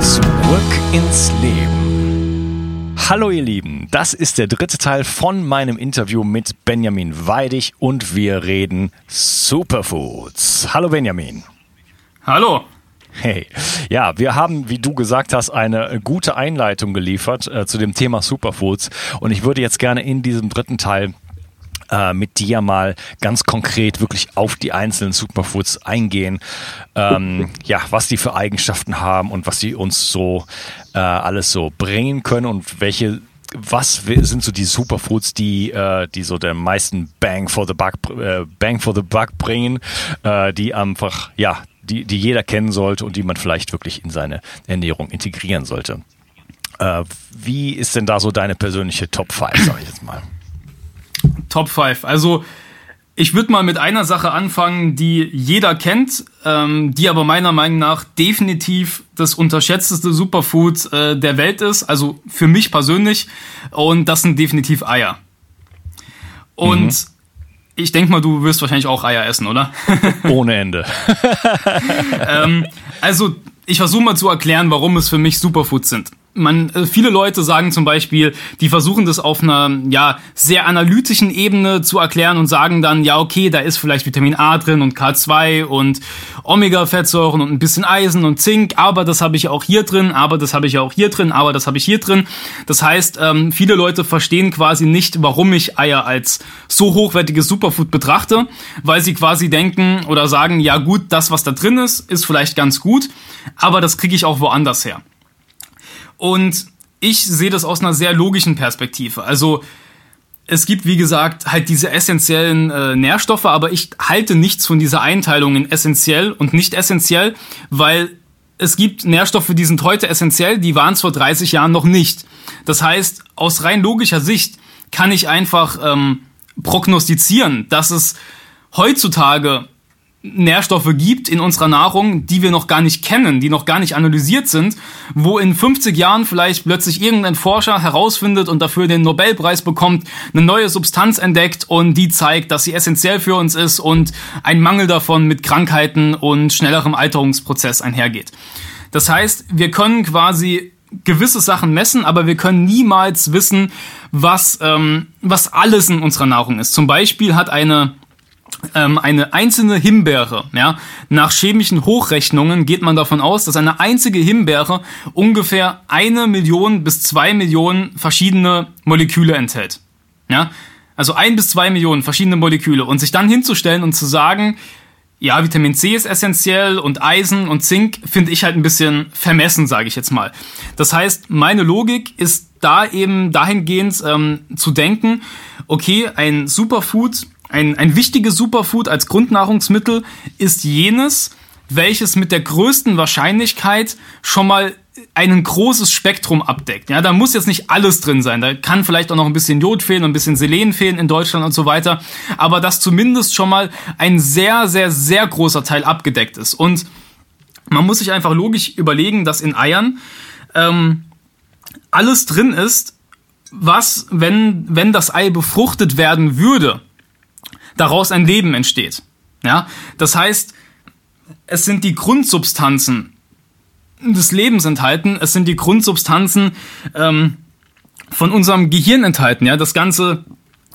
Zurück ins Leben. Hallo ihr Lieben, das ist der dritte Teil von meinem Interview mit Benjamin Weidig und wir reden Superfoods. Hallo Benjamin. Hallo. Hey, ja, wir haben, wie du gesagt hast, eine gute Einleitung geliefert äh, zu dem Thema Superfoods und ich würde jetzt gerne in diesem dritten Teil äh, mit dir mal ganz konkret wirklich auf die einzelnen Superfoods eingehen, ähm, ja, was die für Eigenschaften haben und was sie uns so äh, alles so bringen können und welche was sind so die Superfoods, die, äh, die so den meisten Bang for the Buck, äh, Bang for the Buck bringen, äh, die einfach, ja, die, die jeder kennen sollte und die man vielleicht wirklich in seine Ernährung integrieren sollte. Äh, wie ist denn da so deine persönliche Top 5, sag ich jetzt mal? Top 5. Also ich würde mal mit einer Sache anfangen, die jeder kennt, ähm, die aber meiner Meinung nach definitiv das unterschätzteste Superfood äh, der Welt ist, also für mich persönlich. Und das sind definitiv Eier. Und mhm. ich denke mal, du wirst wahrscheinlich auch Eier essen, oder? Ohne Ende. ähm, also ich versuche mal zu erklären, warum es für mich Superfoods sind man, äh, viele Leute sagen zum Beispiel, die versuchen das auf einer ja sehr analytischen Ebene zu erklären und sagen dann, ja okay, da ist vielleicht Vitamin A drin und K2 und Omega-Fettsäuren und ein bisschen Eisen und Zink, aber das habe ich auch hier drin, aber das habe ich auch hier drin, aber das habe ich hier drin. Das heißt, ähm, viele Leute verstehen quasi nicht, warum ich Eier als so hochwertiges Superfood betrachte, weil sie quasi denken oder sagen, ja gut, das was da drin ist, ist vielleicht ganz gut, aber das kriege ich auch woanders her. Und ich sehe das aus einer sehr logischen Perspektive. Also es gibt, wie gesagt, halt diese essentiellen äh, Nährstoffe, aber ich halte nichts von dieser Einteilung in essentiell und nicht essentiell, weil es gibt Nährstoffe, die sind heute essentiell, die waren es vor 30 Jahren noch nicht. Das heißt, aus rein logischer Sicht kann ich einfach ähm, prognostizieren, dass es heutzutage Nährstoffe gibt in unserer Nahrung, die wir noch gar nicht kennen, die noch gar nicht analysiert sind, wo in 50 Jahren vielleicht plötzlich irgendein Forscher herausfindet und dafür den Nobelpreis bekommt, eine neue Substanz entdeckt und die zeigt, dass sie essentiell für uns ist und ein Mangel davon mit Krankheiten und schnellerem Alterungsprozess einhergeht. Das heißt, wir können quasi gewisse Sachen messen, aber wir können niemals wissen, was, ähm, was alles in unserer Nahrung ist. Zum Beispiel hat eine ähm, eine einzelne Himbeere, ja, nach chemischen Hochrechnungen geht man davon aus, dass eine einzige Himbeere ungefähr eine Million bis zwei Millionen verschiedene Moleküle enthält. Ja, also ein bis zwei Millionen verschiedene Moleküle und sich dann hinzustellen und zu sagen, ja, Vitamin C ist essentiell und Eisen und Zink finde ich halt ein bisschen vermessen, sage ich jetzt mal. Das heißt, meine Logik ist da eben dahingehend ähm, zu denken, okay, ein Superfood ein, ein wichtiges Superfood als Grundnahrungsmittel ist jenes, welches mit der größten Wahrscheinlichkeit schon mal ein großes Spektrum abdeckt. Ja, da muss jetzt nicht alles drin sein. Da kann vielleicht auch noch ein bisschen Jod fehlen und ein bisschen Selen fehlen in Deutschland und so weiter. Aber dass zumindest schon mal ein sehr, sehr, sehr großer Teil abgedeckt ist. Und man muss sich einfach logisch überlegen, dass in Eiern ähm, alles drin ist, was, wenn, wenn das Ei befruchtet werden würde, daraus ein Leben entsteht. Ja, das heißt, es sind die Grundsubstanzen des Lebens enthalten, es sind die Grundsubstanzen ähm, von unserem Gehirn enthalten. Ja, das ganze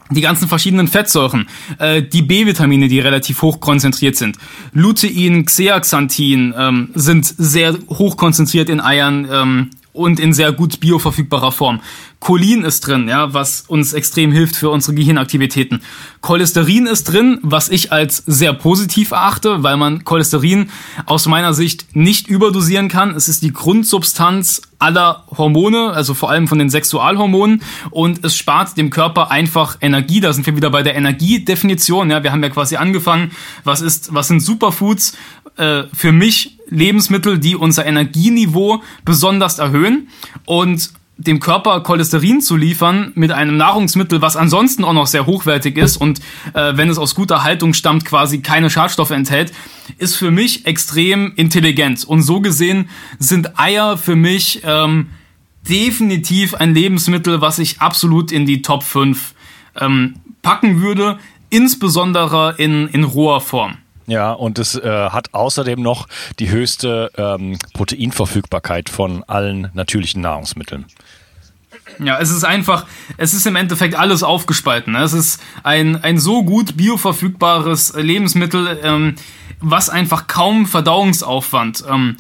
die ganzen verschiedenen Fettsäuren, äh, die B-Vitamine, die relativ hoch konzentriert sind, Lutein, Xeaxanthin ähm, sind sehr hoch konzentriert in Eiern ähm, und in sehr gut bioverfügbarer Form. Cholin ist drin, ja, was uns extrem hilft für unsere Gehirnaktivitäten. Cholesterin ist drin, was ich als sehr positiv erachte, weil man Cholesterin aus meiner Sicht nicht überdosieren kann. Es ist die Grundsubstanz aller Hormone, also vor allem von den Sexualhormonen und es spart dem Körper einfach Energie. Da sind wir wieder bei der Energiedefinition. Ja, wir haben ja quasi angefangen, was ist, was sind Superfoods? Äh, für mich Lebensmittel, die unser Energieniveau besonders erhöhen und dem Körper Cholesterin zu liefern mit einem Nahrungsmittel, was ansonsten auch noch sehr hochwertig ist und äh, wenn es aus guter Haltung stammt, quasi keine Schadstoffe enthält, ist für mich extrem intelligent. Und so gesehen sind Eier für mich ähm, definitiv ein Lebensmittel, was ich absolut in die Top 5 ähm, packen würde, insbesondere in, in roher Form. Ja, und es äh, hat außerdem noch die höchste ähm, Proteinverfügbarkeit von allen natürlichen Nahrungsmitteln. Ja, es ist einfach, es ist im Endeffekt alles aufgespalten. Es ist ein, ein so gut bioverfügbares Lebensmittel, ähm, was einfach kaum Verdauungsaufwand ähm,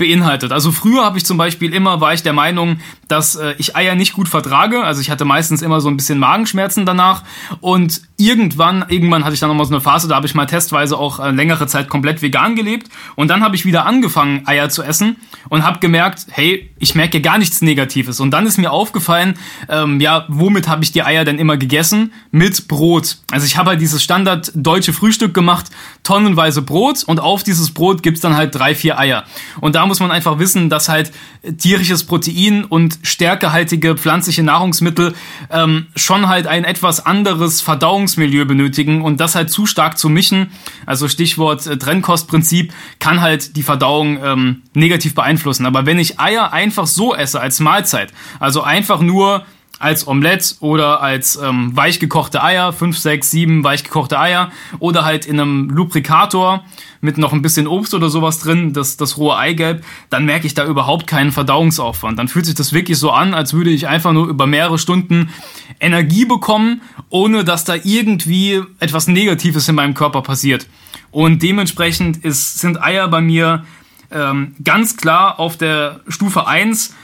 beinhaltet. Also früher habe ich zum Beispiel immer, war ich der Meinung, dass äh, ich Eier nicht gut vertrage. Also ich hatte meistens immer so ein bisschen Magenschmerzen danach. Und irgendwann, irgendwann hatte ich dann nochmal so eine Phase, da habe ich mal testweise auch äh, längere Zeit komplett vegan gelebt. Und dann habe ich wieder angefangen, Eier zu essen und habe gemerkt, hey, ich merke gar nichts Negatives. Und dann ist mir aufgefallen, ähm, ja, womit habe ich die Eier denn immer gegessen? Mit Brot. Also ich habe halt dieses Standard deutsche Frühstück gemacht, tonnenweise Brot und auf dieses Brot gibt's dann halt drei, vier Eier. Und da muss man einfach wissen, dass halt tierisches Protein und stärkehaltige pflanzliche Nahrungsmittel ähm, schon halt ein etwas anderes Verdauungsmilieu benötigen und das halt zu stark zu mischen, also Stichwort äh, Trennkostprinzip, kann halt die Verdauung ähm, negativ beeinflussen. Aber wenn ich Eier einfach so esse als Mahlzeit, also einfach nur als Omelette oder als ähm, weichgekochte Eier, 5, 6, 7 weichgekochte Eier oder halt in einem Lubrikator mit noch ein bisschen Obst oder sowas drin, das, das rohe Eigelb, dann merke ich da überhaupt keinen Verdauungsaufwand. Dann fühlt sich das wirklich so an, als würde ich einfach nur über mehrere Stunden Energie bekommen, ohne dass da irgendwie etwas Negatives in meinem Körper passiert. Und dementsprechend ist, sind Eier bei mir ähm, ganz klar auf der Stufe 1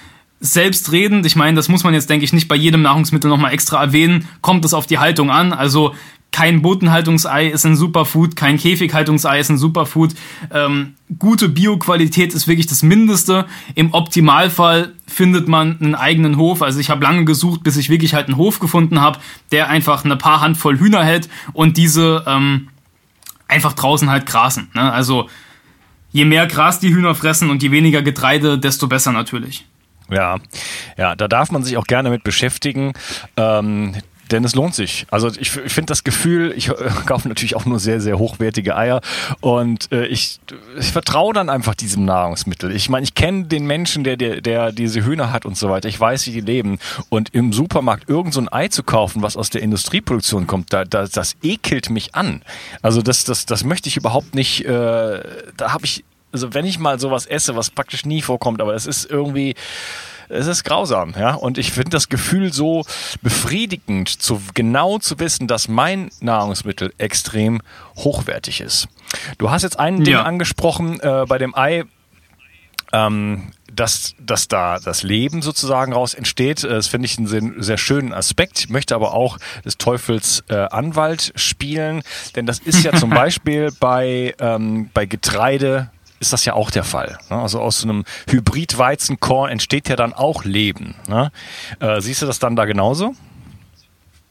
selbstredend. Ich meine, das muss man jetzt, denke ich, nicht bei jedem Nahrungsmittel nochmal extra erwähnen. Kommt es auf die Haltung an? Also kein Botenhaltungsei ist ein Superfood, kein Käfighaltungsei ist ein Superfood. Ähm, gute Bioqualität ist wirklich das Mindeste. Im Optimalfall findet man einen eigenen Hof. Also ich habe lange gesucht, bis ich wirklich halt einen Hof gefunden habe, der einfach eine paar Handvoll Hühner hält und diese ähm, einfach draußen halt grasen. Ne? Also je mehr Gras die Hühner fressen und je weniger Getreide, desto besser natürlich. Ja, ja, da darf man sich auch gerne mit beschäftigen. Ähm, denn es lohnt sich. Also ich, ich finde das Gefühl, ich äh, kaufe natürlich auch nur sehr, sehr hochwertige Eier und äh, ich, ich vertraue dann einfach diesem Nahrungsmittel. Ich meine, ich kenne den Menschen, der, der, der diese Hühner hat und so weiter. Ich weiß, wie die leben. Und im Supermarkt irgend so ein Ei zu kaufen, was aus der Industrieproduktion kommt, da, da, das ekelt mich an. Also das, das, das möchte ich überhaupt nicht, äh, da habe ich also wenn ich mal sowas esse, was praktisch nie vorkommt, aber es ist irgendwie, es ist grausam, ja. Und ich finde das Gefühl so befriedigend, zu, genau zu wissen, dass mein Nahrungsmittel extrem hochwertig ist. Du hast jetzt ein Ding ja. angesprochen äh, bei dem Ei. Ähm, dass, dass da das Leben sozusagen raus entsteht. Äh, das finde ich einen sehr, sehr, schönen Aspekt. Ich möchte aber auch des Teufels äh, Anwalt spielen, denn das ist ja zum Beispiel bei, ähm, bei Getreide ist das ja auch der Fall. Ne? Also aus so einem Hybrid-Weizenkorn entsteht ja dann auch Leben. Ne? Äh, siehst du das dann da genauso?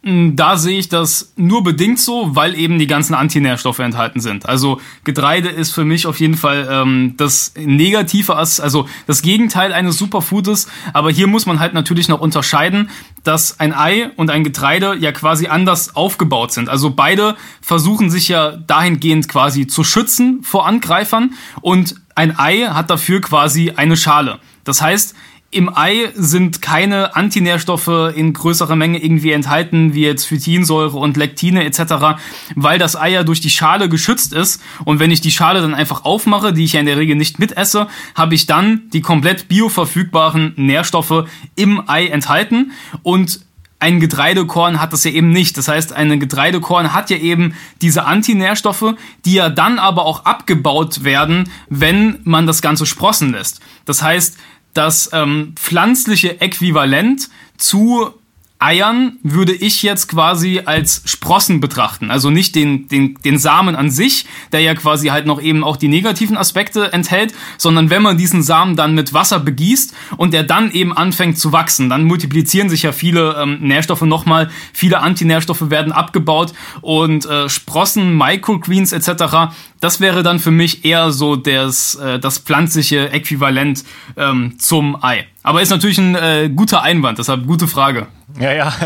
Mm, da sehe ich das nur bedingt so, weil eben die ganzen Antinährstoffe enthalten sind. Also Getreide ist für mich auf jeden Fall ähm, das Negative, also das Gegenteil eines Superfoodes. Aber hier muss man halt natürlich noch unterscheiden, dass ein Ei und ein Getreide ja quasi anders aufgebaut sind. Also beide versuchen sich ja dahingehend quasi zu schützen vor Angreifern und ein Ei hat dafür quasi eine Schale. Das heißt, im Ei sind keine Antinährstoffe in größerer Menge irgendwie enthalten, wie jetzt Phytinsäure und Lektine etc., weil das Ei ja durch die Schale geschützt ist. Und wenn ich die Schale dann einfach aufmache, die ich ja in der Regel nicht mitesse, habe ich dann die komplett bioverfügbaren Nährstoffe im Ei enthalten. Und ein Getreidekorn hat das ja eben nicht. Das heißt, ein Getreidekorn hat ja eben diese Antinährstoffe, die ja dann aber auch abgebaut werden, wenn man das Ganze sprossen lässt. Das heißt, das ähm, pflanzliche Äquivalent zu Eiern würde ich jetzt quasi als Sprossen betrachten. Also nicht den, den, den Samen an sich, der ja quasi halt noch eben auch die negativen Aspekte enthält, sondern wenn man diesen Samen dann mit Wasser begießt und der dann eben anfängt zu wachsen, dann multiplizieren sich ja viele ähm, Nährstoffe nochmal, viele Antinährstoffe werden abgebaut und äh, Sprossen, Microgreens etc., das wäre dann für mich eher so das, äh, das pflanzliche Äquivalent ähm, zum Ei. Aber ist natürlich ein äh, guter Einwand, deshalb gute Frage. Ja, ja.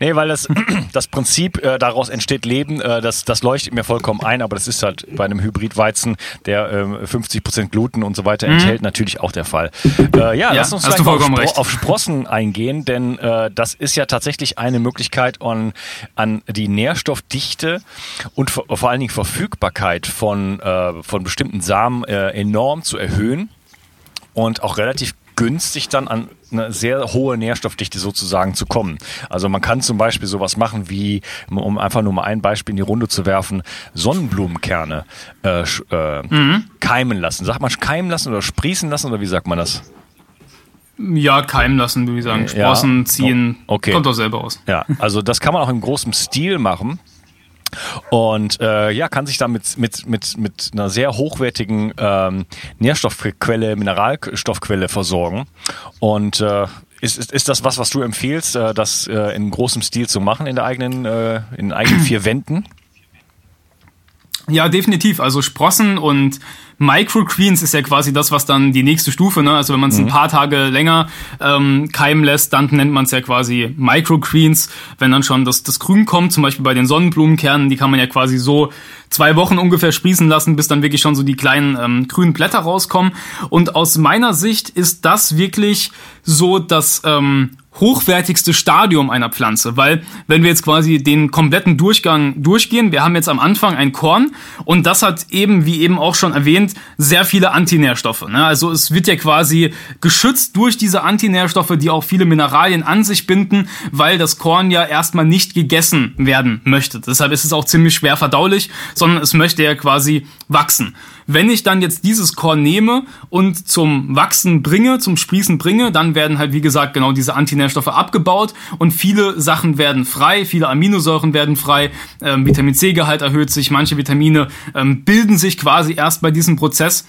Nee, weil das, das Prinzip, äh, daraus entsteht Leben, äh, das, das leuchtet mir vollkommen ein, aber das ist halt bei einem Hybridweizen, der äh, 50% Gluten und so weiter mhm. enthält, natürlich auch der Fall. Äh, ja, ja, lass uns gleich auf, Spro auf, Sprossen eingehen, denn äh, das ist ja tatsächlich eine Möglichkeit, an, an die Nährstoffdichte und vor allen Dingen Verfügbarkeit von, äh, von bestimmten Samen äh, enorm zu erhöhen und auch relativ günstig dann an eine sehr hohe Nährstoffdichte sozusagen zu kommen. Also man kann zum Beispiel sowas machen wie, um einfach nur mal ein Beispiel in die Runde zu werfen, Sonnenblumenkerne äh, äh, mhm. keimen lassen. Sagt man keimen lassen oder sprießen lassen oder wie sagt man das? Ja, keimen lassen, würde ich sagen. Sprossen, ja. ziehen. Okay. Kommt doch selber aus. Ja, also das kann man auch in großem Stil machen. Und äh, ja, kann sich damit mit, mit, mit einer sehr hochwertigen ähm, Nährstoffquelle, Mineralstoffquelle versorgen. Und äh, ist, ist, ist das was, was du empfiehlst, äh, das äh, in großem Stil zu machen in der eigenen, äh, in eigenen vier Wänden? Ja, definitiv. Also Sprossen und Microgreens ist ja quasi das, was dann die nächste Stufe, ne? Also wenn man es mhm. ein paar Tage länger ähm, keimen lässt, dann nennt man es ja quasi Microgreens. Wenn dann schon das, das Grün kommt, zum Beispiel bei den Sonnenblumenkernen, die kann man ja quasi so zwei Wochen ungefähr sprießen lassen, bis dann wirklich schon so die kleinen ähm, grünen Blätter rauskommen. Und aus meiner Sicht ist das wirklich so das ähm, hochwertigste Stadium einer Pflanze, weil wenn wir jetzt quasi den kompletten Durchgang durchgehen, wir haben jetzt am Anfang ein Korn und das hat eben, wie eben auch schon erwähnt, sehr viele Antinährstoffe. Ne? Also es wird ja quasi geschützt durch diese Antinährstoffe, die auch viele Mineralien an sich binden, weil das Korn ja erstmal nicht gegessen werden möchte. Deshalb ist es auch ziemlich schwer verdaulich, sondern es möchte ja quasi wachsen. Wenn ich dann jetzt dieses Korn nehme und zum Wachsen bringe, zum Sprießen bringe, dann werden halt, wie gesagt, genau diese Antinährstoffe abgebaut und viele Sachen werden frei, viele Aminosäuren werden frei, ähm, Vitamin C-Gehalt erhöht sich, manche Vitamine ähm, bilden sich quasi erst bei diesem Prozess.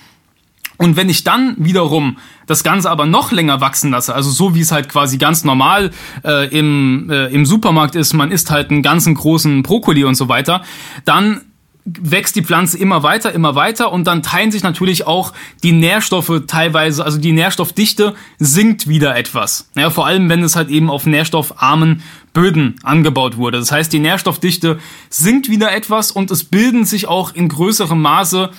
Und wenn ich dann wiederum das Ganze aber noch länger wachsen lasse, also so wie es halt quasi ganz normal äh, im, äh, im Supermarkt ist, man isst halt einen ganzen großen Brokkoli und so weiter, dann wächst die Pflanze immer weiter, immer weiter und dann teilen sich natürlich auch die Nährstoffe teilweise, also die Nährstoffdichte sinkt wieder etwas. Ja, vor allem, wenn es halt eben auf nährstoffarmen Böden angebaut wurde. Das heißt, die Nährstoffdichte sinkt wieder etwas und es bilden sich auch in größerem Maße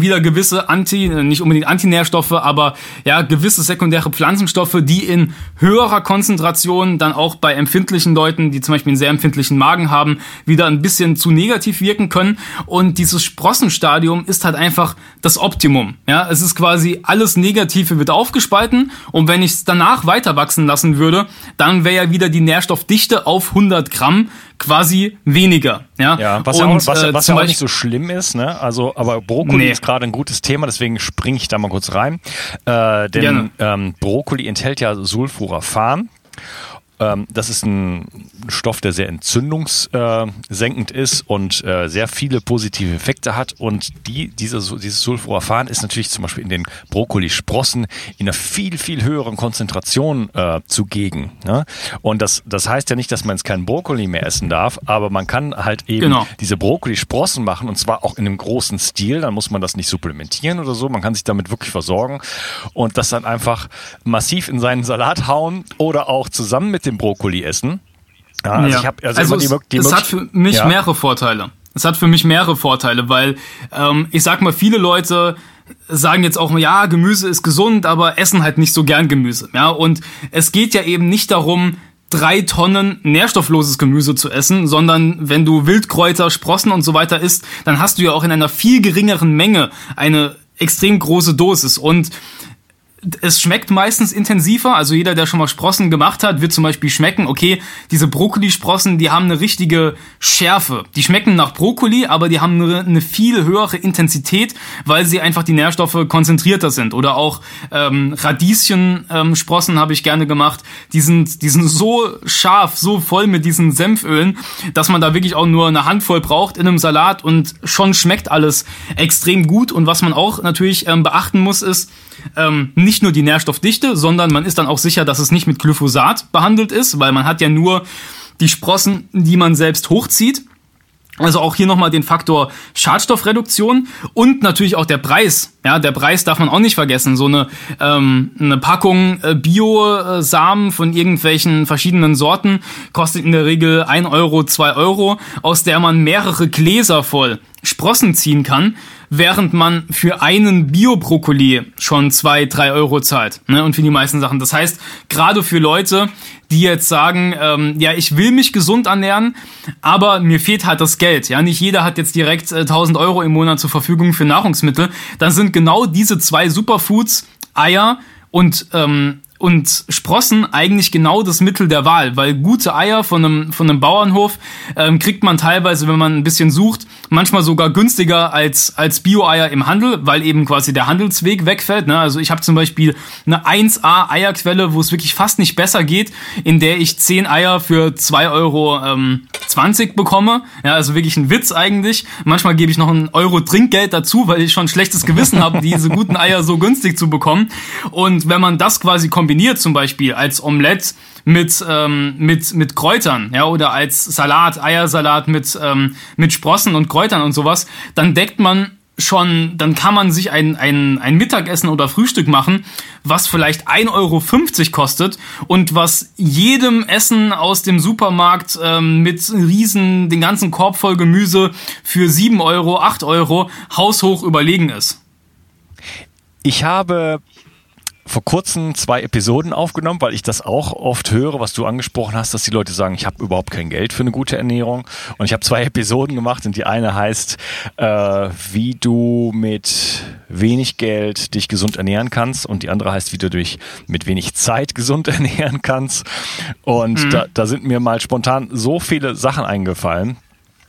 wieder gewisse Anti, nicht unbedingt Antinährstoffe, aber ja, gewisse sekundäre Pflanzenstoffe, die in höherer Konzentration dann auch bei empfindlichen Leuten, die zum Beispiel einen sehr empfindlichen Magen haben, wieder ein bisschen zu negativ wirken können. Und dieses Sprossenstadium ist halt einfach das Optimum. Ja, es ist quasi alles Negative wird aufgespalten und wenn ich es danach weiter wachsen lassen würde, dann wäre ja wieder die Nährstoffdichte auf 100 Gramm quasi weniger. Ja, ja was, und, ja auch, was, äh, was ja auch nicht so schlimm ist, ne? Also, aber Brokkoli nee. ist gerade ein gutes Thema, deswegen springe ich da mal kurz rein. Äh, denn ähm, Brokkoli enthält ja Sulforaphan. Ähm, das ist ein Stoff, der sehr entzündungssenkend ist und äh, sehr viele positive Effekte hat. Und die, diese, dieses Sulforaphan ist natürlich zum Beispiel in den Brokkolisprossen in einer viel, viel höheren Konzentration äh, zugegen. Ne? Und das, das heißt ja nicht, dass man jetzt keinen Brokkoli mehr essen darf, aber man kann halt eben genau. diese Brokkolisprossen machen und zwar auch in einem großen Stil. Dann muss man das nicht supplementieren oder so. Man kann sich damit wirklich versorgen und das dann einfach massiv in seinen Salat hauen oder auch zusammen mit dem Brokkoli essen. Ja, also ja. ich habe also, also die, die es, es hat für mich ja. mehrere Vorteile. Es hat für mich mehrere Vorteile, weil ähm, ich sag mal, viele Leute sagen jetzt auch, ja, Gemüse ist gesund, aber essen halt nicht so gern Gemüse. Ja, und es geht ja eben nicht darum, drei Tonnen nährstoffloses Gemüse zu essen, sondern wenn du Wildkräuter, Sprossen und so weiter isst, dann hast du ja auch in einer viel geringeren Menge eine extrem große Dosis. Und es schmeckt meistens intensiver. Also jeder, der schon mal Sprossen gemacht hat, wird zum Beispiel schmecken, okay, diese Brokkolisprossen, die haben eine richtige Schärfe. Die schmecken nach Brokkoli, aber die haben eine, eine viel höhere Intensität, weil sie einfach die Nährstoffe konzentrierter sind. Oder auch ähm, Radieschensprossen ähm, habe ich gerne gemacht. Die sind, die sind so scharf, so voll mit diesen Senfölen, dass man da wirklich auch nur eine Handvoll braucht in einem Salat und schon schmeckt alles extrem gut. Und was man auch natürlich ähm, beachten muss, ist, ähm, nicht nur die Nährstoffdichte, sondern man ist dann auch sicher, dass es nicht mit Glyphosat behandelt ist, weil man hat ja nur die Sprossen, die man selbst hochzieht. Also auch hier nochmal den Faktor Schadstoffreduktion und natürlich auch der Preis. Ja, der Preis darf man auch nicht vergessen. So eine, ähm, eine Packung äh, Bio-Samen von irgendwelchen verschiedenen Sorten kostet in der Regel ein Euro, zwei Euro, aus der man mehrere Gläser voll Sprossen ziehen kann während man für einen Bio-Brokkoli schon zwei, drei Euro zahlt. Ne? Und für die meisten Sachen. Das heißt, gerade für Leute, die jetzt sagen, ähm, ja, ich will mich gesund ernähren, aber mir fehlt halt das Geld. Ja, nicht jeder hat jetzt direkt äh, 1000 Euro im Monat zur Verfügung für Nahrungsmittel. Dann sind genau diese zwei Superfoods, Eier und ähm, und Sprossen eigentlich genau das Mittel der Wahl, weil gute Eier von einem, von einem Bauernhof ähm, kriegt man teilweise, wenn man ein bisschen sucht, manchmal sogar günstiger als, als Bio-Eier im Handel, weil eben quasi der Handelsweg wegfällt. Ne? Also ich habe zum Beispiel eine 1A Eierquelle, wo es wirklich fast nicht besser geht, in der ich 10 Eier für 2,20 Euro ähm, 20 bekomme. Ja, also wirklich ein Witz eigentlich. Manchmal gebe ich noch einen Euro Trinkgeld dazu, weil ich schon schlechtes Gewissen habe, diese guten Eier so günstig zu bekommen. Und wenn man das quasi kombiniert, kombiniert zum Beispiel als Omelette mit, ähm, mit, mit Kräutern, ja, oder als Salat, Eiersalat mit, ähm, mit Sprossen und Kräutern und sowas, dann deckt man schon, dann kann man sich ein, ein, ein Mittagessen oder Frühstück machen, was vielleicht 1,50 Euro kostet und was jedem Essen aus dem Supermarkt ähm, mit riesen, den ganzen Korb voll Gemüse für 7 Euro, 8 Euro haushoch überlegen ist. Ich habe vor kurzem zwei Episoden aufgenommen, weil ich das auch oft höre, was du angesprochen hast, dass die Leute sagen, ich habe überhaupt kein Geld für eine gute Ernährung. Und ich habe zwei Episoden gemacht und die eine heißt, äh, wie du mit wenig Geld dich gesund ernähren kannst und die andere heißt, wie du dich mit wenig Zeit gesund ernähren kannst. Und mhm. da, da sind mir mal spontan so viele Sachen eingefallen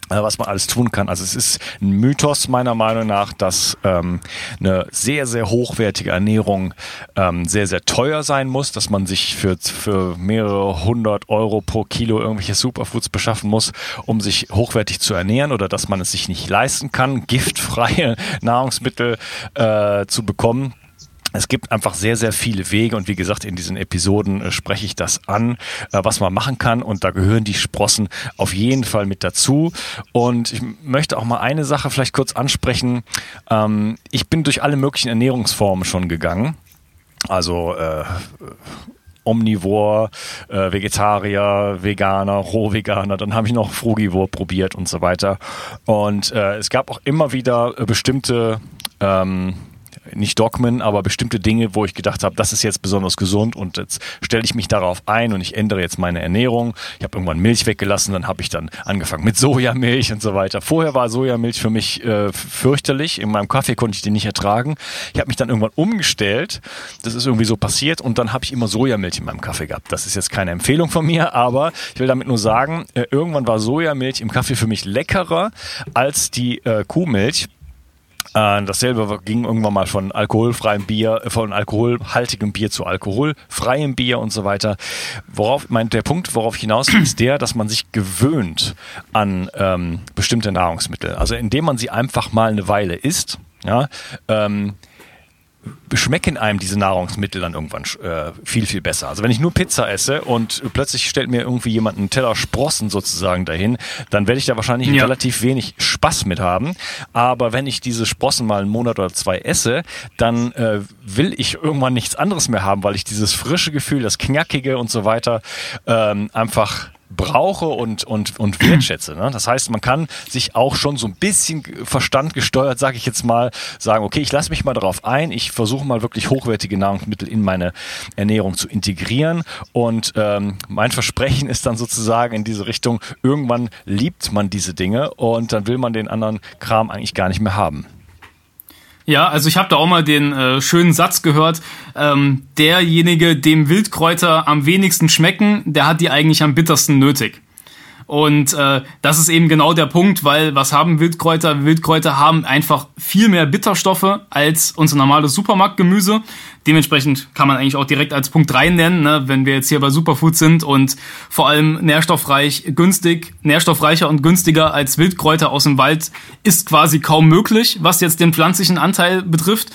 was man alles tun kann. Also es ist ein Mythos meiner Meinung nach, dass ähm, eine sehr, sehr hochwertige Ernährung ähm, sehr, sehr teuer sein muss, dass man sich für, für mehrere hundert Euro pro Kilo irgendwelche Superfoods beschaffen muss, um sich hochwertig zu ernähren oder dass man es sich nicht leisten kann, giftfreie Nahrungsmittel äh, zu bekommen. Es gibt einfach sehr, sehr viele Wege und wie gesagt, in diesen Episoden äh, spreche ich das an, äh, was man machen kann und da gehören die Sprossen auf jeden Fall mit dazu. Und ich möchte auch mal eine Sache vielleicht kurz ansprechen. Ähm, ich bin durch alle möglichen Ernährungsformen schon gegangen. Also äh, Omnivore, äh, Vegetarier, Veganer, Rohveganer, dann habe ich noch Frugivore probiert und so weiter. Und äh, es gab auch immer wieder äh, bestimmte ähm, nicht Dogmen, aber bestimmte Dinge, wo ich gedacht habe, das ist jetzt besonders gesund und jetzt stelle ich mich darauf ein und ich ändere jetzt meine Ernährung. Ich habe irgendwann Milch weggelassen, dann habe ich dann angefangen mit Sojamilch und so weiter. Vorher war Sojamilch für mich äh, fürchterlich. In meinem Kaffee konnte ich die nicht ertragen. Ich habe mich dann irgendwann umgestellt. Das ist irgendwie so passiert und dann habe ich immer Sojamilch in meinem Kaffee gehabt. Das ist jetzt keine Empfehlung von mir, aber ich will damit nur sagen, äh, irgendwann war Sojamilch im Kaffee für mich leckerer als die äh, Kuhmilch. Äh, dasselbe ging irgendwann mal von alkoholfreiem Bier, äh, von alkoholhaltigem Bier zu alkoholfreiem Bier und so weiter. Worauf, mein, der Punkt, worauf ich hinaus will, ist der, dass man sich gewöhnt an ähm, bestimmte Nahrungsmittel. Also indem man sie einfach mal eine Weile isst, ja, ähm, schmecken einem diese Nahrungsmittel dann irgendwann äh, viel, viel besser. Also wenn ich nur Pizza esse und plötzlich stellt mir irgendwie jemand einen Teller Sprossen sozusagen dahin, dann werde ich da wahrscheinlich ja. relativ wenig Spaß mit haben. Aber wenn ich diese Sprossen mal einen Monat oder zwei esse, dann äh, will ich irgendwann nichts anderes mehr haben, weil ich dieses frische Gefühl, das Knackige und so weiter ähm, einfach brauche und, und, und wertschätze. Ne? Das heißt, man kann sich auch schon so ein bisschen Verstand gesteuert, sage ich jetzt mal, sagen, okay, ich lasse mich mal darauf ein, ich versuche mal wirklich hochwertige Nahrungsmittel in meine Ernährung zu integrieren und ähm, mein Versprechen ist dann sozusagen in diese Richtung, irgendwann liebt man diese Dinge und dann will man den anderen Kram eigentlich gar nicht mehr haben. Ja, also ich habe da auch mal den äh, schönen Satz gehört, ähm, derjenige, dem Wildkräuter am wenigsten schmecken, der hat die eigentlich am bittersten nötig. Und äh, das ist eben genau der Punkt, weil was haben Wildkräuter? Wildkräuter haben einfach viel mehr Bitterstoffe als unser normales Supermarktgemüse. Dementsprechend kann man eigentlich auch direkt als Punkt 3 nennen, ne, wenn wir jetzt hier bei Superfood sind und vor allem nährstoffreich, günstig, nährstoffreicher und günstiger als Wildkräuter aus dem Wald ist quasi kaum möglich, was jetzt den pflanzlichen Anteil betrifft.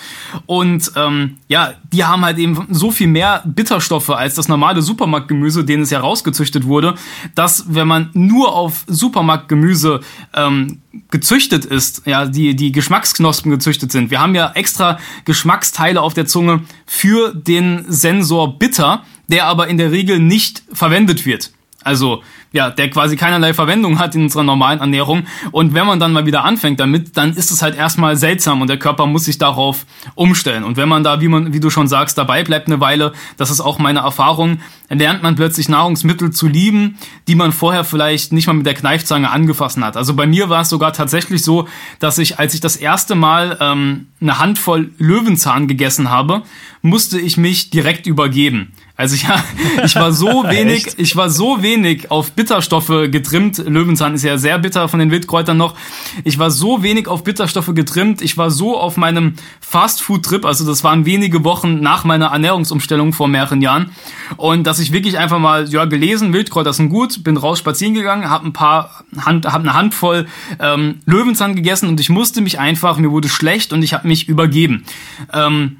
Und ähm, ja, die haben halt eben so viel mehr Bitterstoffe als das normale Supermarktgemüse, denen es ja rausgezüchtet wurde, dass wenn man nur auf Supermarktgemüse ähm, gezüchtet ist, ja, die, die Geschmacksknospen gezüchtet sind. Wir haben ja extra Geschmacksteile auf der Zunge für den Sensor bitter, der aber in der Regel nicht verwendet wird. Also ja, der quasi keinerlei Verwendung hat in unserer normalen Ernährung. Und wenn man dann mal wieder anfängt damit, dann ist es halt erstmal seltsam und der Körper muss sich darauf umstellen. Und wenn man da, wie man, wie du schon sagst, dabei bleibt eine Weile, das ist auch meine Erfahrung, lernt man plötzlich Nahrungsmittel zu lieben, die man vorher vielleicht nicht mal mit der Kneifzange angefasst hat. Also bei mir war es sogar tatsächlich so, dass ich, als ich das erste Mal ähm, eine Handvoll Löwenzahn gegessen habe, musste ich mich direkt übergeben. Also ja, ich war so wenig, ich war so wenig auf Bitterstoffe getrimmt. Löwenzahn ist ja sehr bitter von den Wildkräutern noch. Ich war so wenig auf Bitterstoffe getrimmt. Ich war so auf meinem Fastfood-Trip, also das waren wenige Wochen nach meiner Ernährungsumstellung vor mehreren Jahren. Und dass ich wirklich einfach mal, ja, gelesen, Wildkräuter sind gut, bin raus spazieren gegangen, habe ein paar, Hand, hab eine Handvoll ähm, Löwenzahn gegessen und ich musste mich einfach, mir wurde schlecht und ich habe mich übergeben. Ähm,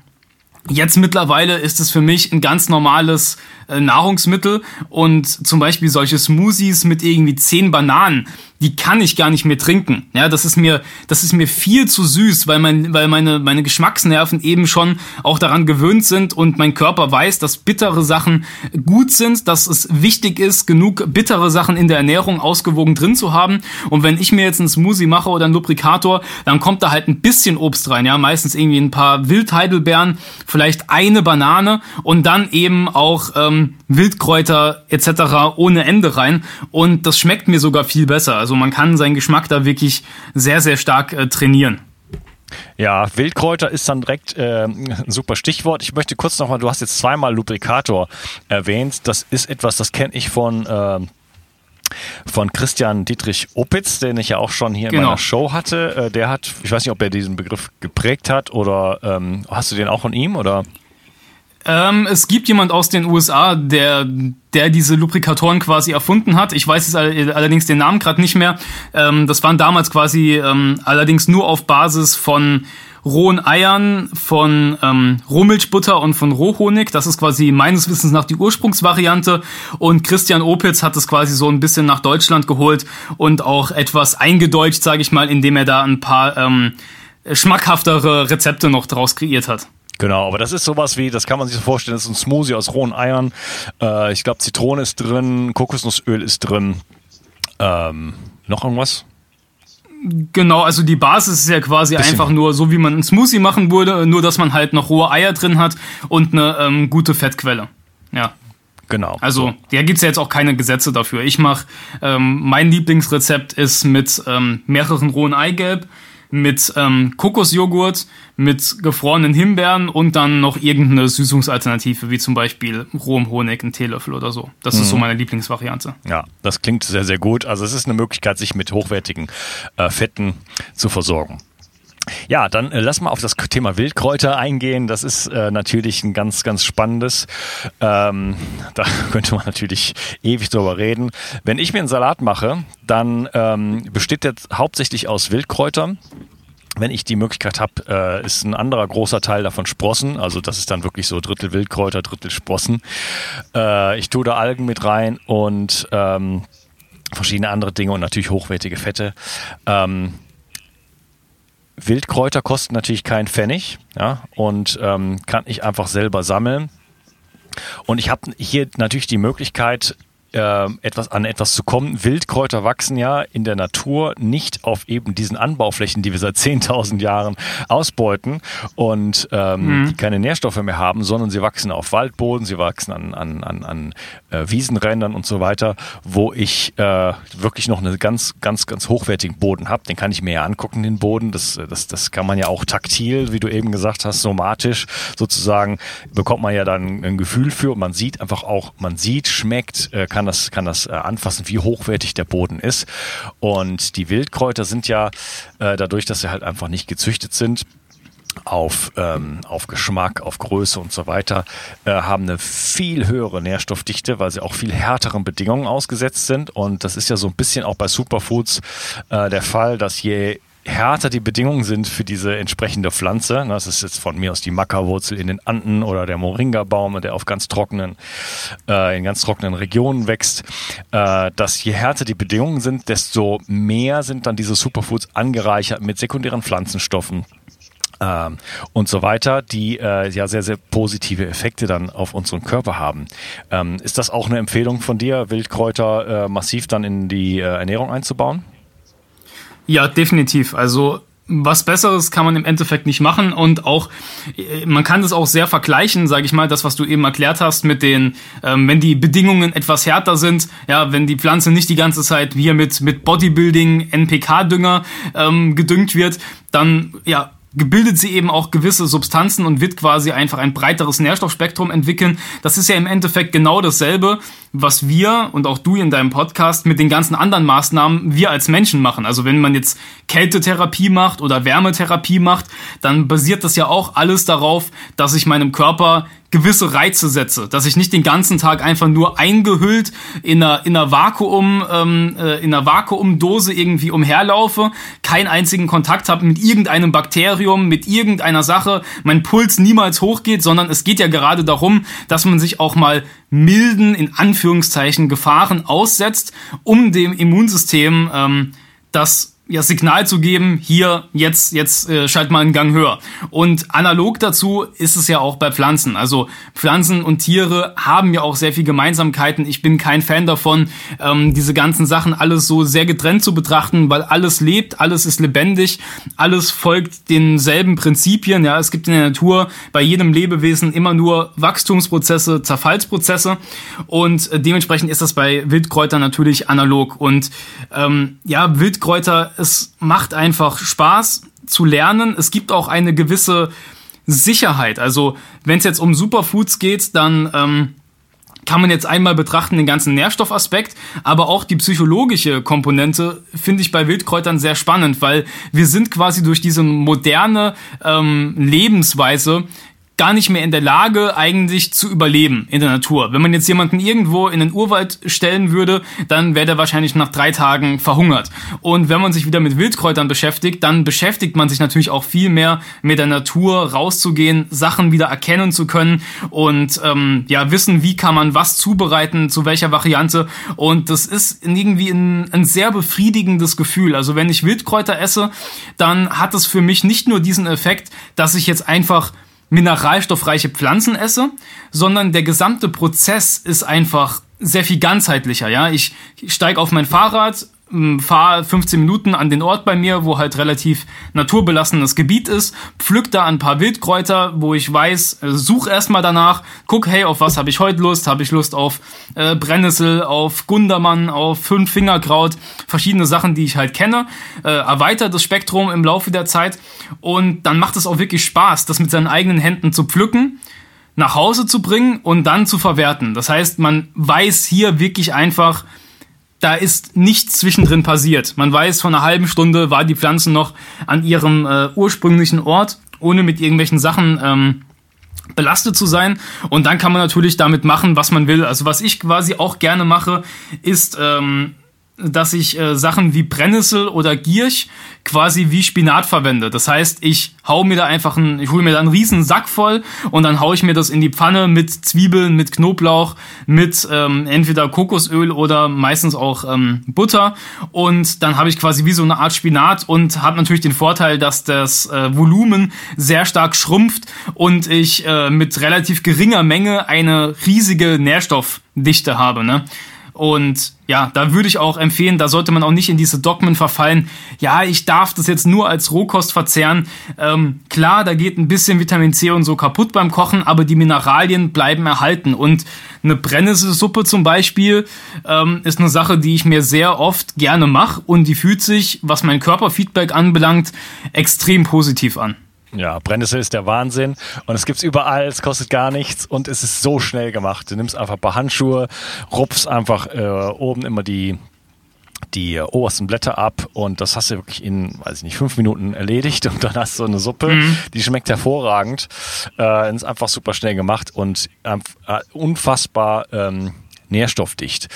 Jetzt mittlerweile ist es für mich ein ganz normales Nahrungsmittel und zum Beispiel solche Smoothies mit irgendwie zehn Bananen die kann ich gar nicht mehr trinken. Ja, das ist mir, das ist mir viel zu süß, weil mein, weil meine, meine Geschmacksnerven eben schon auch daran gewöhnt sind und mein Körper weiß, dass bittere Sachen gut sind, dass es wichtig ist, genug bittere Sachen in der Ernährung ausgewogen drin zu haben. Und wenn ich mir jetzt einen Smoothie mache oder einen Lubrikator, dann kommt da halt ein bisschen Obst rein, ja, meistens irgendwie ein paar Wildheidelbeeren, vielleicht eine Banane und dann eben auch ähm, Wildkräuter etc. ohne Ende rein. Und das schmeckt mir sogar viel besser. Also man kann seinen Geschmack da wirklich sehr, sehr stark äh, trainieren. Ja, Wildkräuter ist dann direkt äh, ein super Stichwort. Ich möchte kurz nochmal, du hast jetzt zweimal Lubrikator erwähnt. Das ist etwas, das kenne ich von, äh, von Christian Dietrich Opitz, den ich ja auch schon hier genau. in meiner Show hatte. Äh, der hat, ich weiß nicht, ob er diesen Begriff geprägt hat oder ähm, hast du den auch von ihm oder? Ähm, es gibt jemand aus den USA, der, der diese Lubrikatoren quasi erfunden hat. Ich weiß jetzt allerdings den Namen gerade nicht mehr. Ähm, das waren damals quasi ähm, allerdings nur auf Basis von rohen Eiern, von ähm, Rohmilchbutter und von Rohhonig. Das ist quasi meines Wissens nach die Ursprungsvariante. Und Christian Opitz hat es quasi so ein bisschen nach Deutschland geholt und auch etwas eingedeutscht, sage ich mal, indem er da ein paar ähm, schmackhaftere Rezepte noch draus kreiert hat. Genau, aber das ist sowas wie, das kann man sich so vorstellen, das ist ein Smoothie aus rohen Eiern. Äh, ich glaube, Zitrone ist drin, Kokosnussöl ist drin. Ähm, noch irgendwas? Genau, also die Basis ist ja quasi Bisschen. einfach nur so, wie man einen Smoothie machen würde, nur dass man halt noch rohe Eier drin hat und eine ähm, gute Fettquelle. Ja. Genau. Also, so. da gibt's ja jetzt auch keine Gesetze dafür. Ich mache, ähm, mein Lieblingsrezept ist mit ähm, mehreren rohen Eigelb, mit ähm, Kokosjoghurt, mit gefrorenen Himbeeren und dann noch irgendeine Süßungsalternative, wie zum Beispiel rohem Honig, ein Teelöffel oder so. Das mhm. ist so mhm. meine Lieblingsvariante. Ja, das klingt sehr, sehr gut. Also es ist eine Möglichkeit, sich mit hochwertigen äh, Fetten zu versorgen. Ja, dann äh, lass mal auf das Thema Wildkräuter eingehen. Das ist äh, natürlich ein ganz, ganz spannendes. Ähm, da könnte man natürlich ewig drüber reden. Wenn ich mir einen Salat mache, dann ähm, besteht der hauptsächlich aus Wildkräutern wenn ich die Möglichkeit habe, äh, ist ein anderer großer Teil davon Sprossen. Also das ist dann wirklich so Drittel Wildkräuter, Drittel Sprossen. Äh, ich tue da Algen mit rein und ähm, verschiedene andere Dinge und natürlich hochwertige Fette. Ähm, Wildkräuter kosten natürlich keinen Pfennig ja, und ähm, kann ich einfach selber sammeln. Und ich habe hier natürlich die Möglichkeit, äh, etwas an etwas zu kommen. Wildkräuter wachsen ja in der Natur nicht auf eben diesen Anbauflächen, die wir seit 10.000 Jahren ausbeuten und ähm, mhm. die keine Nährstoffe mehr haben, sondern sie wachsen auf Waldboden, sie wachsen an, an, an, an äh, Wiesenrändern und so weiter, wo ich äh, wirklich noch einen ganz, ganz, ganz hochwertigen Boden habe. Den kann ich mir ja angucken, den Boden. Das, das, das kann man ja auch taktil, wie du eben gesagt hast, somatisch sozusagen, bekommt man ja dann ein Gefühl für und man sieht einfach auch, man sieht, schmeckt, äh, kann das, kann das äh, anfassen, wie hochwertig der Boden ist. Und die Wildkräuter sind ja äh, dadurch, dass sie halt einfach nicht gezüchtet sind, auf, ähm, auf Geschmack, auf Größe und so weiter, äh, haben eine viel höhere Nährstoffdichte, weil sie auch viel härteren Bedingungen ausgesetzt sind. Und das ist ja so ein bisschen auch bei Superfoods äh, der Fall, dass je härter die Bedingungen sind für diese entsprechende Pflanze, das ist jetzt von mir aus die Mackerwurzel in den Anden oder der Moringa-Baum, der auf ganz trockenen, äh, in ganz trockenen Regionen wächst, äh, dass je härter die Bedingungen sind, desto mehr sind dann diese Superfoods angereichert mit sekundären Pflanzenstoffen, ähm, und so weiter, die äh, ja sehr, sehr positive Effekte dann auf unseren Körper haben. Ähm, ist das auch eine Empfehlung von dir, Wildkräuter äh, massiv dann in die äh, Ernährung einzubauen? Ja, definitiv. Also was Besseres kann man im Endeffekt nicht machen und auch äh, man kann das auch sehr vergleichen, sage ich mal, das was du eben erklärt hast mit den, ähm, wenn die Bedingungen etwas härter sind, ja, wenn die Pflanze nicht die ganze Zeit hier mit mit Bodybuilding NPK-Dünger ähm, gedüngt wird, dann ja gebildet sie eben auch gewisse Substanzen und wird quasi einfach ein breiteres Nährstoffspektrum entwickeln. Das ist ja im Endeffekt genau dasselbe, was wir und auch du in deinem Podcast mit den ganzen anderen Maßnahmen wir als Menschen machen. Also wenn man jetzt Kältetherapie macht oder Wärmetherapie macht, dann basiert das ja auch alles darauf, dass ich meinem Körper gewisse Reize setze, dass ich nicht den ganzen Tag einfach nur eingehüllt in einer, in einer Vakuum, ähm, äh, in einer Vakuumdose irgendwie umherlaufe, keinen einzigen Kontakt habe mit irgendeinem Bakterium, mit irgendeiner Sache, mein Puls niemals hochgeht, sondern es geht ja gerade darum, dass man sich auch mal milden, in Anführungszeichen, Gefahren aussetzt, um dem Immunsystem ähm, das ja, Signal zu geben, hier, jetzt, jetzt äh, schalt mal einen Gang höher. Und analog dazu ist es ja auch bei Pflanzen. Also Pflanzen und Tiere haben ja auch sehr viel Gemeinsamkeiten. Ich bin kein Fan davon, ähm, diese ganzen Sachen alles so sehr getrennt zu betrachten, weil alles lebt, alles ist lebendig, alles folgt denselben Prinzipien. Ja, es gibt in der Natur bei jedem Lebewesen immer nur Wachstumsprozesse, Zerfallsprozesse und äh, dementsprechend ist das bei Wildkräutern natürlich analog. Und ähm, ja, Wildkräuter es macht einfach Spaß zu lernen. Es gibt auch eine gewisse Sicherheit. Also wenn es jetzt um Superfoods geht, dann ähm, kann man jetzt einmal betrachten den ganzen Nährstoffaspekt, aber auch die psychologische Komponente finde ich bei Wildkräutern sehr spannend, weil wir sind quasi durch diese moderne ähm, Lebensweise gar nicht mehr in der Lage, eigentlich zu überleben in der Natur. Wenn man jetzt jemanden irgendwo in den Urwald stellen würde, dann wäre der wahrscheinlich nach drei Tagen verhungert. Und wenn man sich wieder mit Wildkräutern beschäftigt, dann beschäftigt man sich natürlich auch viel mehr mit der Natur, rauszugehen, Sachen wieder erkennen zu können und ähm, ja wissen, wie kann man was zubereiten, zu welcher Variante. Und das ist irgendwie ein, ein sehr befriedigendes Gefühl. Also wenn ich Wildkräuter esse, dann hat es für mich nicht nur diesen Effekt, dass ich jetzt einfach mineralstoffreiche Pflanzen esse, sondern der gesamte Prozess ist einfach sehr viel ganzheitlicher. Ja, ich steige auf mein Fahrrad, fahre 15 Minuten an den Ort bei mir, wo halt relativ naturbelassenes Gebiet ist, pflück da ein paar Wildkräuter, wo ich weiß, äh, such erstmal danach, guck, hey, auf was habe ich heute Lust? Habe ich Lust auf äh, Brennnessel, auf Gundermann, auf Fünffingerkraut, verschiedene Sachen, die ich halt kenne, äh, erweitert das Spektrum im Laufe der Zeit und dann macht es auch wirklich Spaß, das mit seinen eigenen Händen zu pflücken nach Hause zu bringen und dann zu verwerten. Das heißt, man weiß hier wirklich einfach, da ist nichts zwischendrin passiert. Man weiß, von einer halben Stunde war die Pflanze noch an ihrem äh, ursprünglichen Ort, ohne mit irgendwelchen Sachen ähm, belastet zu sein. Und dann kann man natürlich damit machen, was man will. Also was ich quasi auch gerne mache, ist ähm, dass ich äh, Sachen wie Brennnessel oder Gierch quasi wie Spinat verwende. Das heißt, ich hau mir da einfach einen, ich hole mir da einen riesen Sack voll und dann hau ich mir das in die Pfanne mit Zwiebeln, mit Knoblauch, mit ähm, entweder Kokosöl oder meistens auch ähm, Butter und dann habe ich quasi wie so eine Art Spinat und habe natürlich den Vorteil, dass das äh, Volumen sehr stark schrumpft und ich äh, mit relativ geringer Menge eine riesige Nährstoffdichte habe. Ne? Und ja, da würde ich auch empfehlen, da sollte man auch nicht in diese Dogmen verfallen. Ja, ich darf das jetzt nur als Rohkost verzehren. Ähm, klar, da geht ein bisschen Vitamin C und so kaputt beim Kochen, aber die Mineralien bleiben erhalten. Und eine Brennnesselsuppe zum Beispiel ähm, ist eine Sache, die ich mir sehr oft gerne mache und die fühlt sich, was mein Körperfeedback anbelangt, extrem positiv an. Ja, Brennnessel ist der Wahnsinn. Und es gibt's überall, es kostet gar nichts. Und es ist so schnell gemacht. Du nimmst einfach ein paar Handschuhe, rupfst einfach äh, oben immer die die obersten Blätter ab. Und das hast du wirklich in, weiß ich nicht, fünf Minuten erledigt. Und dann hast du eine Suppe, mhm. die schmeckt hervorragend, äh, ist einfach super schnell gemacht und äh, unfassbar ähm, nährstoffdicht.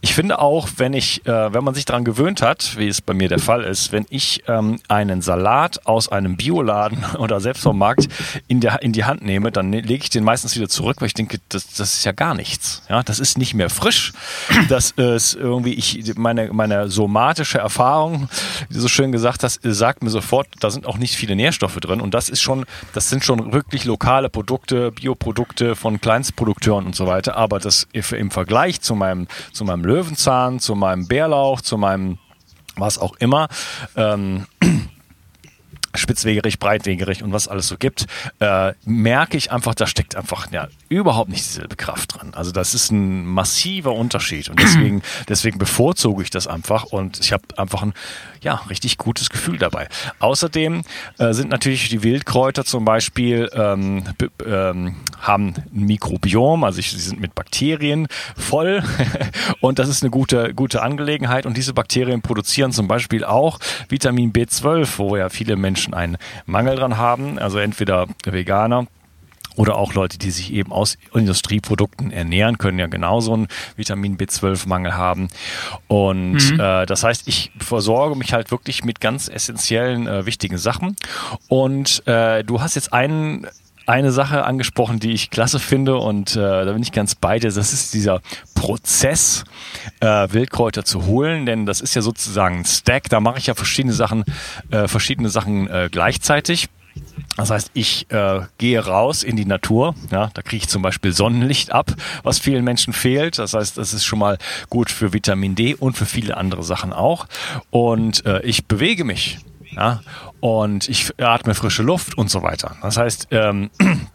Ich finde auch, wenn ich, äh, wenn man sich daran gewöhnt hat, wie es bei mir der Fall ist, wenn ich ähm, einen Salat aus einem Bioladen oder selbst vom Markt in, der, in die Hand nehme, dann ne, lege ich den meistens wieder zurück, weil ich denke, das, das ist ja gar nichts. Ja, das ist nicht mehr frisch. Das ist irgendwie, ich, meine, meine somatische Erfahrung, wie du so schön gesagt hast, sagt mir sofort, da sind auch nicht viele Nährstoffe drin. Und das ist schon, das sind schon wirklich lokale Produkte, Bioprodukte von Kleinstprodukteuren und so weiter. Aber das im Vergleich Vergleich zu meinem, zu meinem Löwenzahn, zu meinem Bärlauch, zu meinem was auch immer, ähm, spitzwegerig, breitwegerig und was alles so gibt, äh, merke ich einfach, da steckt einfach ja, überhaupt nicht dieselbe Kraft dran. Also das ist ein massiver Unterschied und deswegen, deswegen bevorzuge ich das einfach und ich habe einfach ein ja, richtig gutes Gefühl dabei. Außerdem äh, sind natürlich die Wildkräuter zum Beispiel ähm, ähm, haben ein Mikrobiom, also sie sind mit Bakterien voll und das ist eine gute, gute Angelegenheit und diese Bakterien produzieren zum Beispiel auch Vitamin B12, wo ja viele Menschen einen Mangel dran haben, also entweder Veganer oder auch Leute, die sich eben aus Industrieprodukten ernähren, können ja genauso einen Vitamin B12-Mangel haben. Und mhm. äh, das heißt, ich versorge mich halt wirklich mit ganz essentiellen, äh, wichtigen Sachen. Und äh, du hast jetzt einen eine Sache angesprochen, die ich klasse finde und äh, da bin ich ganz bei dir. Das ist dieser Prozess, äh, Wildkräuter zu holen, denn das ist ja sozusagen ein Stack. Da mache ich ja verschiedene Sachen, äh, verschiedene Sachen äh, gleichzeitig. Das heißt, ich äh, gehe raus in die Natur. Ja, da kriege ich zum Beispiel Sonnenlicht ab, was vielen Menschen fehlt. Das heißt, das ist schon mal gut für Vitamin D und für viele andere Sachen auch. Und äh, ich bewege mich. Ja, und ich atme frische Luft und so weiter. Das heißt, ähm,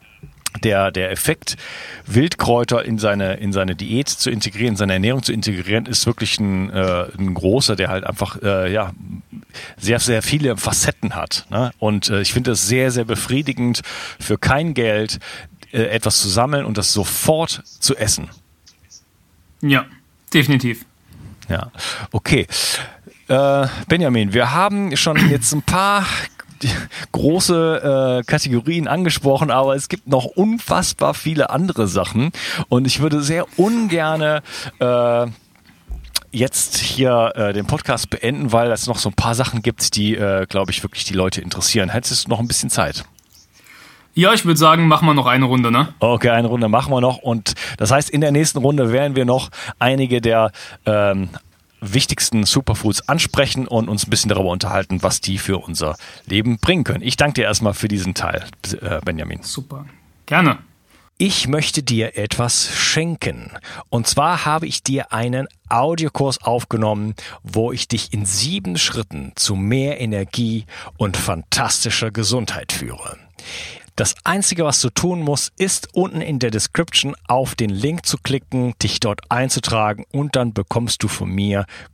der, der Effekt, Wildkräuter in seine, in seine Diät zu integrieren, in seine Ernährung zu integrieren, ist wirklich ein, äh, ein großer, der halt einfach äh, ja, sehr, sehr viele Facetten hat. Ne? Und äh, ich finde es sehr, sehr befriedigend, für kein Geld äh, etwas zu sammeln und das sofort zu essen. Ja, definitiv. Ja, okay. Äh, Benjamin, wir haben schon jetzt ein paar große äh, Kategorien angesprochen, aber es gibt noch unfassbar viele andere Sachen und ich würde sehr ungerne äh, jetzt hier äh, den Podcast beenden, weil es noch so ein paar Sachen gibt, die, äh, glaube ich, wirklich die Leute interessieren. Hättest du noch ein bisschen Zeit? Ja, ich würde sagen, machen wir noch eine Runde, ne? Okay, eine Runde machen wir noch. Und das heißt, in der nächsten Runde werden wir noch einige der ähm, wichtigsten Superfoods ansprechen und uns ein bisschen darüber unterhalten, was die für unser Leben bringen können. Ich danke dir erstmal für diesen Teil, äh, Benjamin. Super. Gerne. Ich möchte dir etwas schenken. Und zwar habe ich dir einen Audiokurs aufgenommen, wo ich dich in sieben Schritten zu mehr Energie und fantastischer Gesundheit führe. Das Einzige, was du tun musst, ist unten in der Description auf den Link zu klicken, dich dort einzutragen und dann bekommst du von mir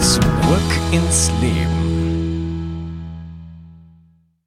Zurück ins Leben.